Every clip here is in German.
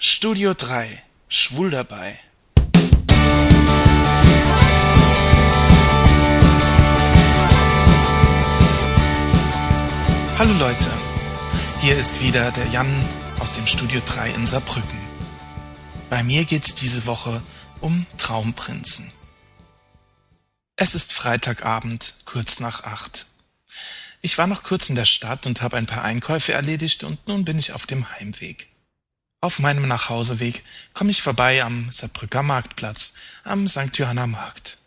Studio 3 Schwul dabei Hallo Leute, hier ist wieder der Jan aus dem Studio 3 in Saarbrücken. Bei mir geht's diese Woche um Traumprinzen. Es ist Freitagabend, kurz nach acht. Ich war noch kurz in der Stadt und habe ein paar Einkäufe erledigt und nun bin ich auf dem Heimweg. Auf meinem Nachhauseweg komme ich vorbei am Saarbrücker Marktplatz, am St. Johanna Markt.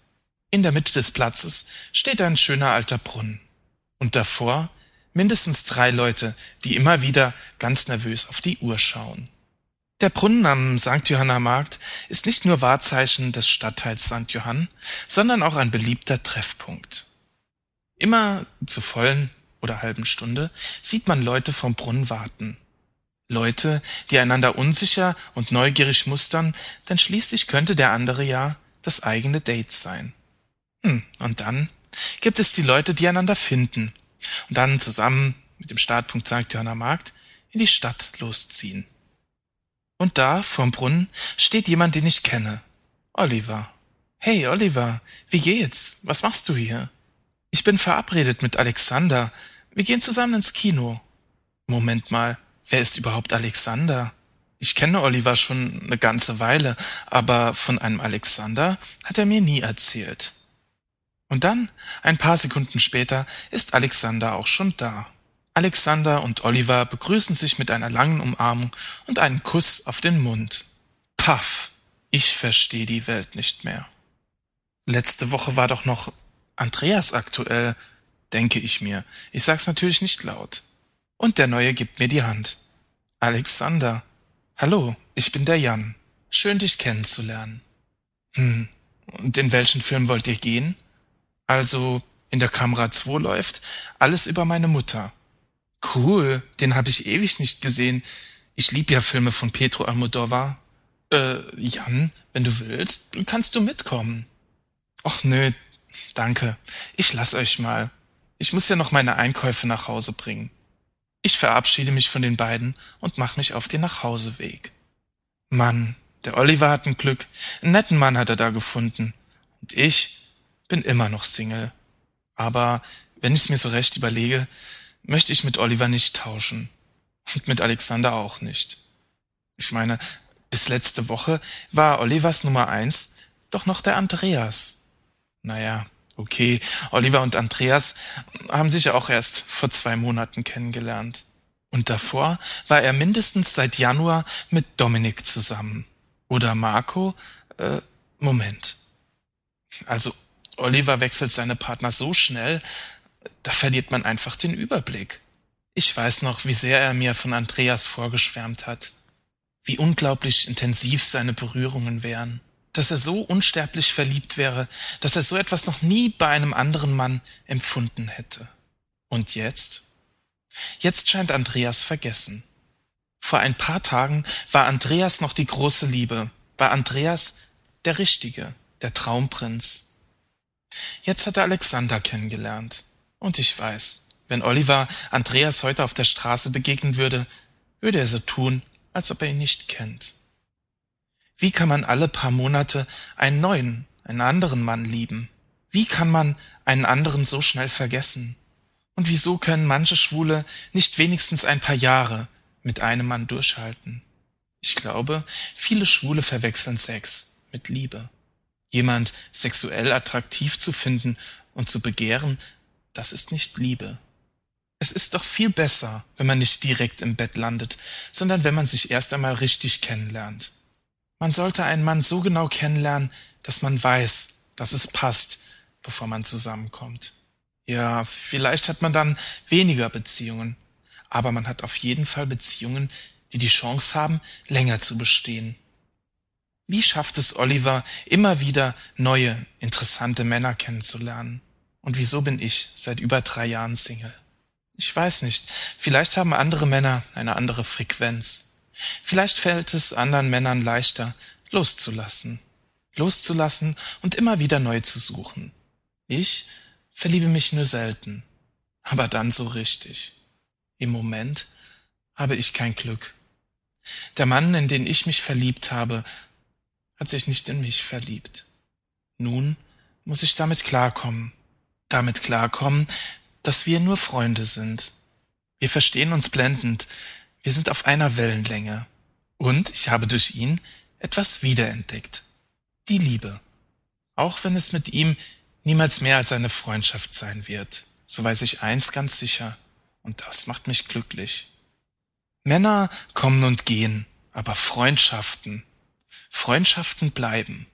In der Mitte des Platzes steht ein schöner alter Brunnen. Und davor mindestens drei Leute, die immer wieder ganz nervös auf die Uhr schauen. Der Brunnen am St. Johanna Markt ist nicht nur Wahrzeichen des Stadtteils St. Johann, sondern auch ein beliebter Treffpunkt. Immer zur vollen oder halben Stunde sieht man Leute vom Brunnen warten. Leute, die einander unsicher und neugierig mustern, denn schließlich könnte der andere ja das eigene Date sein. Hm, und dann gibt es die Leute, die einander finden und dann zusammen mit dem Startpunkt St. Johanna Markt in die Stadt losziehen. Und da, vorm Brunnen, steht jemand, den ich kenne. Oliver. Hey, Oliver, wie geht's? Was machst du hier? Ich bin verabredet mit Alexander. Wir gehen zusammen ins Kino. Moment mal, Wer ist überhaupt Alexander? Ich kenne Oliver schon eine ganze Weile, aber von einem Alexander hat er mir nie erzählt. Und dann, ein paar Sekunden später, ist Alexander auch schon da. Alexander und Oliver begrüßen sich mit einer langen Umarmung und einem Kuss auf den Mund. Paff, ich verstehe die Welt nicht mehr. Letzte Woche war doch noch Andreas aktuell, denke ich mir. Ich sag's natürlich nicht laut. Und der Neue gibt mir die Hand. Alexander. Hallo, ich bin der Jan. Schön, dich kennenzulernen. Hm, und in welchen Film wollt ihr gehen? Also, in der Kamera 2 läuft Alles über meine Mutter. Cool, den hab ich ewig nicht gesehen. Ich lieb ja Filme von Pedro Almodovar. Äh, Jan, wenn du willst, kannst du mitkommen. Och nö, danke. Ich lass euch mal. Ich muss ja noch meine Einkäufe nach Hause bringen. Ich verabschiede mich von den beiden und mache mich auf den Nachhauseweg. Mann, der Oliver hat ein Glück. Einen netten Mann hat er da gefunden. Und ich bin immer noch Single. Aber wenn ich's mir so recht überlege, möchte ich mit Oliver nicht tauschen. Und mit Alexander auch nicht. Ich meine, bis letzte Woche war Olivers Nummer eins doch noch der Andreas. Naja, Okay, Oliver und Andreas haben sich ja auch erst vor zwei Monaten kennengelernt. Und davor war er mindestens seit Januar mit Dominik zusammen. Oder Marco? Äh, Moment. Also Oliver wechselt seine Partner so schnell, da verliert man einfach den Überblick. Ich weiß noch, wie sehr er mir von Andreas vorgeschwärmt hat. Wie unglaublich intensiv seine Berührungen wären dass er so unsterblich verliebt wäre, dass er so etwas noch nie bei einem anderen Mann empfunden hätte. Und jetzt? Jetzt scheint Andreas vergessen. Vor ein paar Tagen war Andreas noch die große Liebe, war Andreas der Richtige, der Traumprinz. Jetzt hat er Alexander kennengelernt. Und ich weiß, wenn Oliver Andreas heute auf der Straße begegnen würde, würde er so tun, als ob er ihn nicht kennt. Wie kann man alle paar Monate einen neuen, einen anderen Mann lieben? Wie kann man einen anderen so schnell vergessen? Und wieso können manche Schwule nicht wenigstens ein paar Jahre mit einem Mann durchhalten? Ich glaube, viele Schwule verwechseln Sex mit Liebe. Jemand sexuell attraktiv zu finden und zu begehren, das ist nicht Liebe. Es ist doch viel besser, wenn man nicht direkt im Bett landet, sondern wenn man sich erst einmal richtig kennenlernt. Man sollte einen Mann so genau kennenlernen, dass man weiß, dass es passt, bevor man zusammenkommt. Ja, vielleicht hat man dann weniger Beziehungen, aber man hat auf jeden Fall Beziehungen, die die Chance haben, länger zu bestehen. Wie schafft es Oliver, immer wieder neue, interessante Männer kennenzulernen? Und wieso bin ich seit über drei Jahren Single? Ich weiß nicht, vielleicht haben andere Männer eine andere Frequenz. Vielleicht fällt es anderen Männern leichter, loszulassen. Loszulassen und immer wieder neu zu suchen. Ich verliebe mich nur selten, aber dann so richtig. Im Moment habe ich kein Glück. Der Mann, in den ich mich verliebt habe, hat sich nicht in mich verliebt. Nun muss ich damit klarkommen. Damit klarkommen, dass wir nur Freunde sind. Wir verstehen uns blendend. Wir sind auf einer Wellenlänge. Und ich habe durch ihn etwas wiederentdeckt. Die Liebe. Auch wenn es mit ihm niemals mehr als eine Freundschaft sein wird, so weiß ich eins ganz sicher, und das macht mich glücklich. Männer kommen und gehen, aber Freundschaften, Freundschaften bleiben.